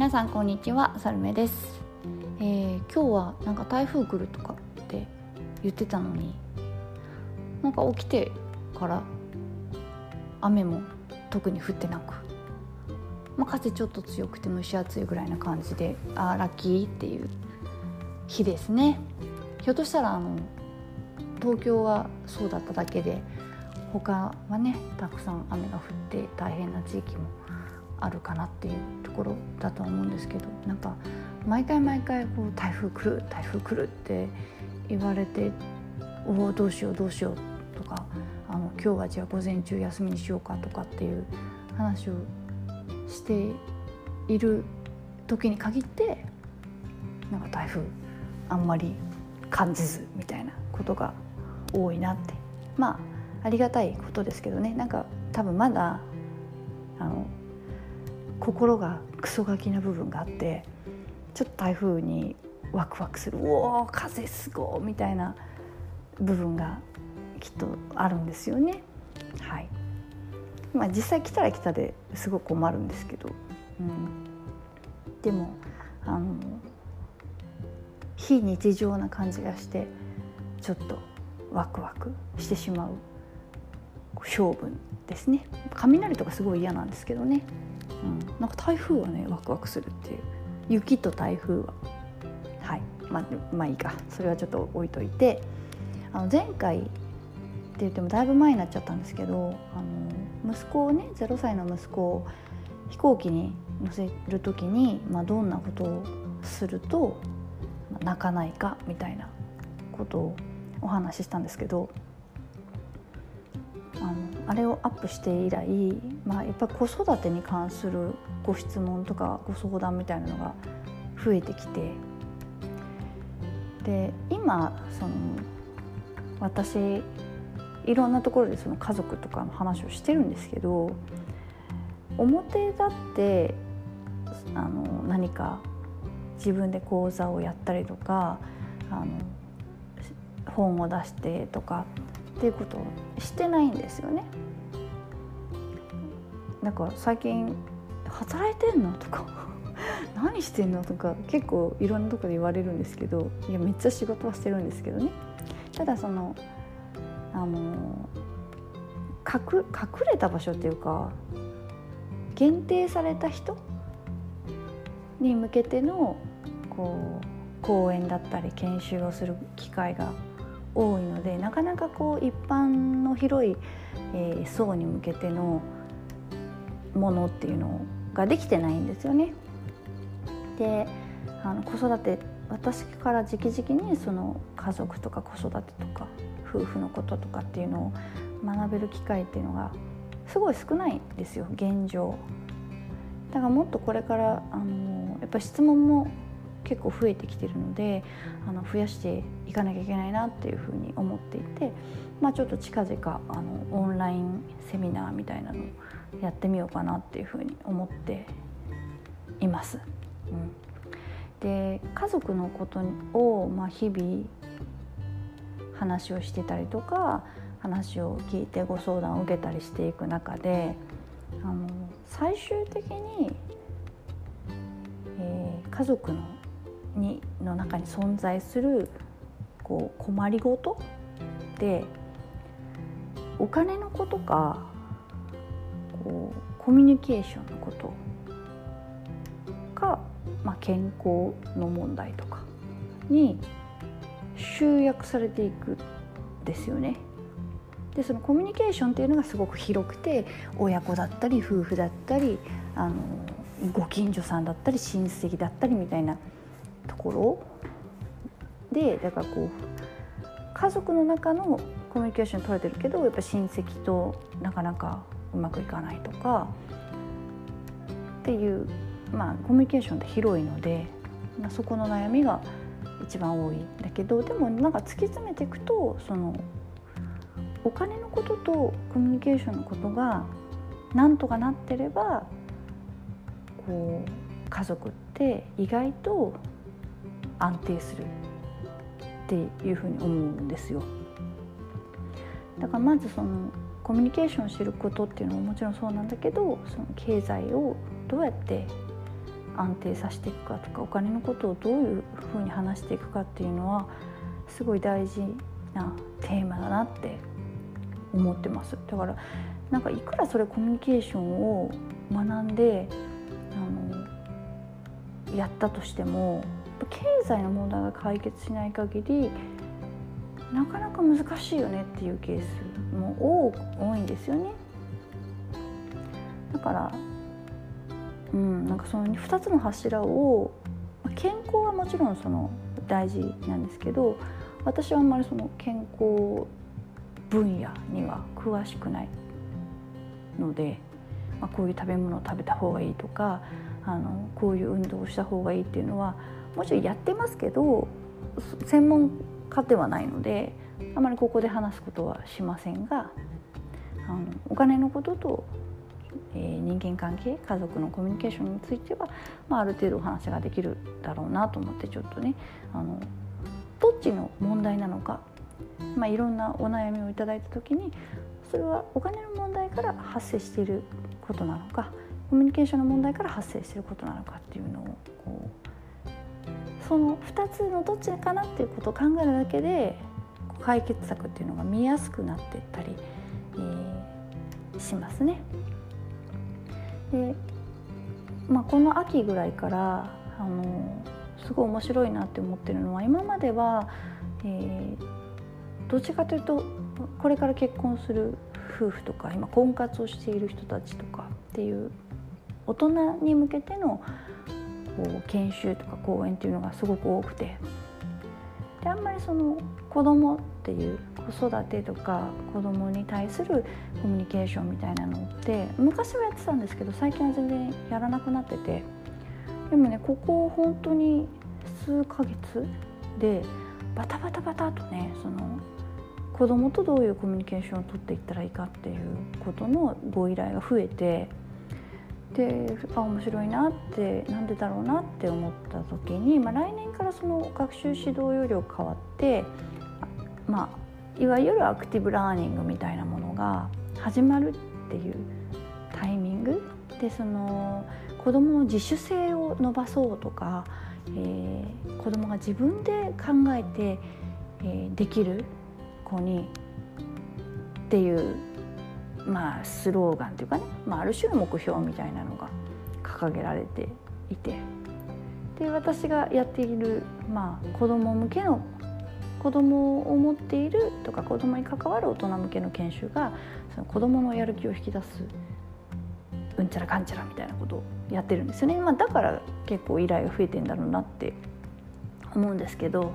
皆さんこんにちはサルメです、えー、今日はなんか台風来るとかって言ってたのになんか起きてから雨も特に降ってなく、まあ、風ちょっと強くて蒸し暑いぐらいな感じであラッキーっていう日ですね。ひょっとしたらあの東京はそうだっただけで他はねたくさん雨が降って大変な地域もあるかなっていうところだと思うんですけどなんか毎回毎回こう台風来る台風来るって言われておおどうしようどうしようとかあの今日はじゃあ午前中休みにしようかとかっていう話をしている時に限ってなんか台風あんまり感じずみたいなことが多いなって。まあありがたいことですけどね。なんか多分まだあの心がクソガキな部分があってちょっと台風にワクワクする「おお風すごい!」みたいな部分がきっとあるんですよね。はいまあ、実際来たら来たですごく困るんですけど、うん、でもあの非日常な感じがしてちょっとワクワクしてしまう性分ですね雷とかすごい嫌なんですけどね、なんか台風はねワクワクするっていう。雪と台風は。はい。まあ、まあいいか。それはちょっと置いといて。あの前回って言ってもだいぶ前になっちゃったんですけどあの息子をね0歳の息子を飛行機に乗せる時に、まあ、どんなことをすると泣かないかみたいなことをお話ししたんですけどあれをアップして以来、まあ、やっぱり子育てに関するご質問とかご相談みたいなのが増えてきてで今その私いろんなところでその家族とかの話をしてるんですけど表立ってあの何か自分で講座をやったりとかあの本を出してとかっていうことをしてないんですよね。なんか最近「働いてんの?」とか「何してんの?」とか結構いろんなとこで言われるんですけどいやめっちゃ仕事はしてるんですけどねただそのあの隠隠れた場所っていうか限定された人に向けてのこう講演だったり研修をする機会が多いのでなかなかこう一般の広い、えー、層に向けてのものっていうのができてないんですよね。であの子育て私から直々にその家族とか子育てとか夫婦のこととかっていうのを学べる機会っていうのがすごい少ないんですよ現状。だからもっとこれからあのやっぱ質問も結構増えてきてるのであの増やしていかなきゃいけないなっていうふうに思っていて、まあ、ちょっと近々あのオンラインセミナーみたいなのをやってみようかなっていうふうに思っています。うん、で家族のことを、まあ、日々話をしてたりとか話を聞いてご相談を受けたりしていく中であの最終的に、えー、家族のにの中に存在するこう困りごと？でお金のことかこうコミュニケーションのことか、まあ、健康の問題とかに集約されていくですよね。でそのコミュニケーションっていうのがすごく広くて親子だったり夫婦だったりあのご近所さんだったり親戚だったりみたいなところ。でだからこう家族の中のコミュニケーション取れてるけどやっぱ親戚となかなかうまくいかないとかっていうまあコミュニケーションって広いので、まあ、そこの悩みが一番多いんだけどでもなんか突き詰めていくとそのお金のこととコミュニケーションのことがなんとかなってればこう家族って意外と安定するっていうふうに思うんですよ。だからまずそのコミュニケーションを知ることっていうのももちろんそうなんだけどその経済をどうやって安定させていくかとかお金のことをどういうふうに話していくかっていうのはすごい大事なテーマだなって思ってますだからなんかいくらそれコミュニケーションを学んであのやったとしても経済の問題が解決しない限りなかなか難しいよねっていうケースも多いんですよね。だからうんなんかその2つの柱を健康はもちろんその大事なんですけど私はあんまりその健康分野には詳しくないので、まあ、こういう食べ物を食べた方がいいとかあのこういう運動をした方がいいっていうのはもちろんやってますけど専門家ではないのであまりここで話すことはしませんがあのお金のことと、えー、人間関係家族のコミュニケーションについては、まあ、ある程度お話ができるだろうなと思ってちょっとねあのどっちの問題なのか、まあ、いろんなお悩みをいただいた時にそれはお金の問題から発生していることなのかコミュニケーションの問題から発生していることなのかっていうのをこうその2つのどっちかなっていうことを考えるだけで解決策っていうのが見やすくなっていったり、えー、しますね。でまあ、この秋ぐらいからあのすごい面白いなって思ってるのは今までは、えー、どっちかというとこれから結婚する夫婦とか今婚活をしている人たちとかっていう大人に向けてのこう研修とか講演っていうのがすごく多くて。であんまりその子供っていう子育てとか子供に対するコミュニケーションみたいなのって昔はやってたんですけど最近は全然やらなくなってて。でもねここ本当に数ヶ月でバタバタバタとねその子供とどういうコミュニケーションをとっていったらいいかっていうことのご依頼が増えて。であ面白いなってなんでだろうなって思った時に、まあ、来年からその学習指導要領変わってまあいわゆるアクティブラーニングみたいなものが始まるっていうタイミング。でその子どもの自主性を伸ばそうとか、えー、子どもが自分で考えて、えー、できる子にっていうまあ、スローガンというかね、まあ、ある種の目標みたいなのが掲げられていて。で私がやっている、まあ、子ども向けの子どもを持っているとか子どもに関わる大人向けの研修がその子どものやる気を引き出すうんちゃらかんちゃらみたいなことをやってるんですよね、まあ、だから結構依頼が増えてんだろうなって思うんですけど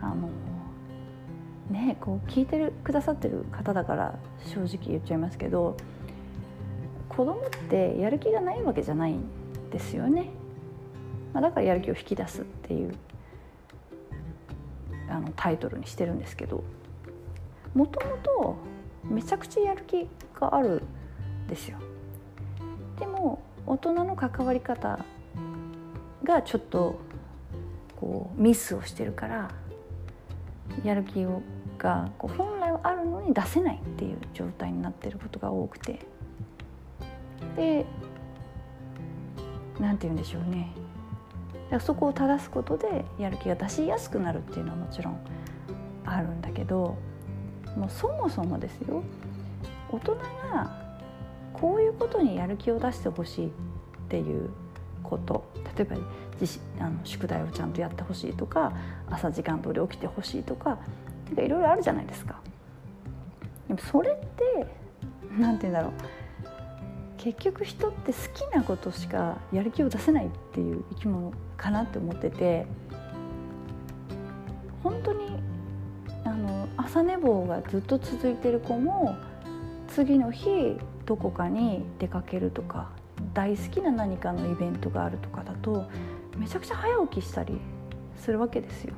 あのねこう聞いてるくださってる方だから正直言っちゃいますけど子供ってやる気がないわけじゃないんですよね、まあ、だからやる気を引き出すっていうあのタイトルにしてるんですけどもともとめちゃくちゃやる気があるんですよ。でも大人の関わり方がちょっとこうミスをしてるからやる気をがこう本来はあるのに出せないっていう状態になってることが多くて。で何て言うんでしょうね。そこを正すことでやる気が出しやすくなるっていうのはもちろんあるんだけどもうそもそもですよ。大人がこういうことにやる気を出してほしいっていうこと例えば自あの宿題をちゃんとやってほしいとか朝時間通り起きてほしいとかいろいろあるじゃないですか。でもそれって何て言うんだろう結局人って好きなことしかやる気を出せないっていう生き物かなって思ってて本当にあの朝寝坊がずっと続いてる子も次の日どこかに出かけるとか大好きな何かのイベントがあるとかだとめちゃくちゃ早起きしたりするわけですよ。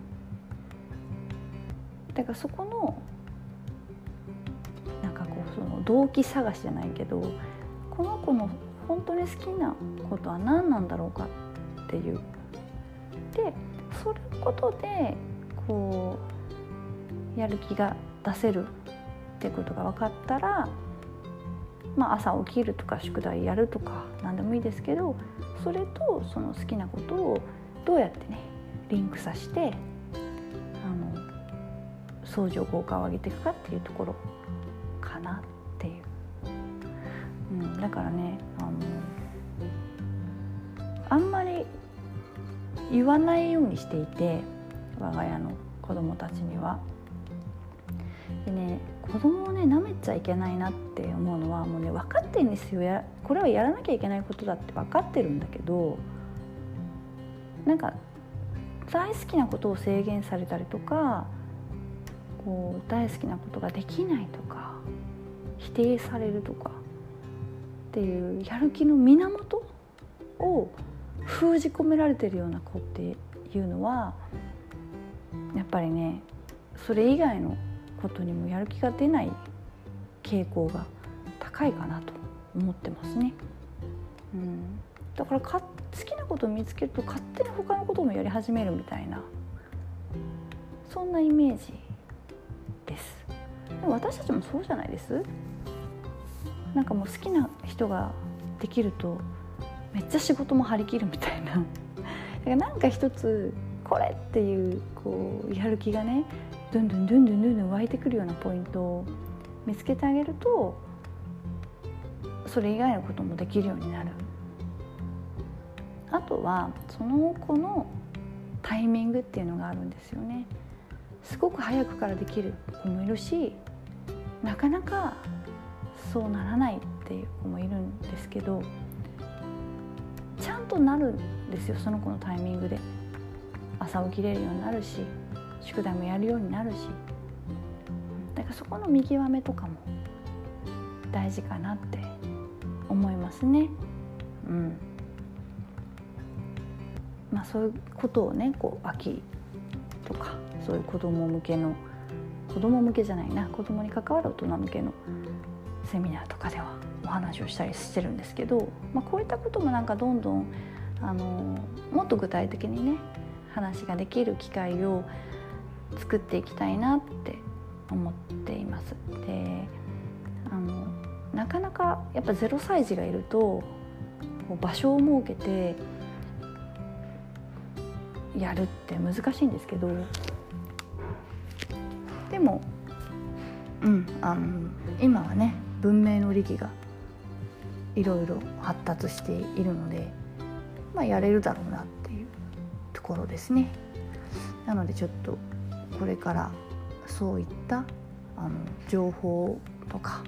だからそこのなんかこうその動機探しじゃないけどこの子の本当に好きなことは何なんだろうかっていう。でそれことでこうやる気が出せるってことが分かったらまあ、朝起きるとか宿題やるとか何でもいいですけどそれとその好きなことをどうやってねリンクさせて相乗効果を上げていくかっていうところかなっていう、うん、だからねあのあんまり言わないようにしていて我が家の子供たちには。でね子供をね舐めちゃいけないなって思うのはもうね分かってるんですよやこれはやらなきゃいけないことだって分かってるんだけどなんか大好きなことを制限されたりとかこう大好きなことができないとか否定されるとかっていうやる気の源を封じ込められてるような子っていうのはやっぱりねそれ以外のことにもやる気が出ない傾向が高いかなと思ってますね。うん、だからか好きなことを見つけると勝手に他のこともやり始めるみたいなそんなイメージです。でも私たちもそうじゃないです？なんかもう好きな人ができるとめっちゃ仕事も張り切るみたいな。だからなんか一つこれっていうこうやる気がねどんどんどんどんどんどん湧いてくるようなポイントを見つけてあげるとそれ以外のこともできるようになる。あとはその子のタイミングっていうのがあるんですよね。すごく早くからできる子もいるしなかなかそうならないっていう子もいるんですけどちゃんとなるんですよその子のタイミングで。朝起きれるようになるし宿題もやるようになるし。だからそこの見極めとかも大事かなって思いますね。うん。まあ、そういうことをねこう秋とかそういう子供向けの子供向けじゃないな子供に関わる大人向けのセミナーとかではお話をしたりしてるんですけど、まあ、こういったこともなんかどんどんあのもっと具体的にね話ができる機会を作っていきたいなって思っています。であのなかなかやっぱ0歳児がいると場所を設けてやるって難しいんですけどでも、うん、あの今はね文明の利器がいろいろ発達しているので、まあ、やれるだろうなっていうところですね。なのでちょっとこれからそういったあの情報とか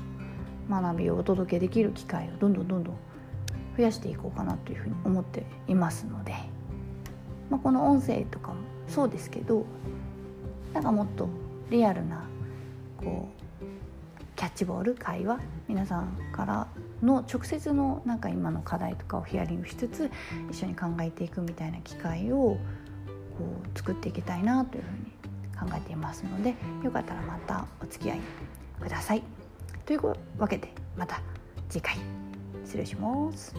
学びをお届けできる機会をどんどんどんどん増やしていこうかなというふうに思っていますので、まあ、この音声とかもそうですけどなんかもっとリアルなこうキャッチボール会話皆さんからの直接のなんか今の課題とかをヒアリングしつつ一緒に考えていくみたいな機会をこう作っていきたいなというふうに考えていますのでよかったらまたお付き合いください。というわけでまた次回失礼します。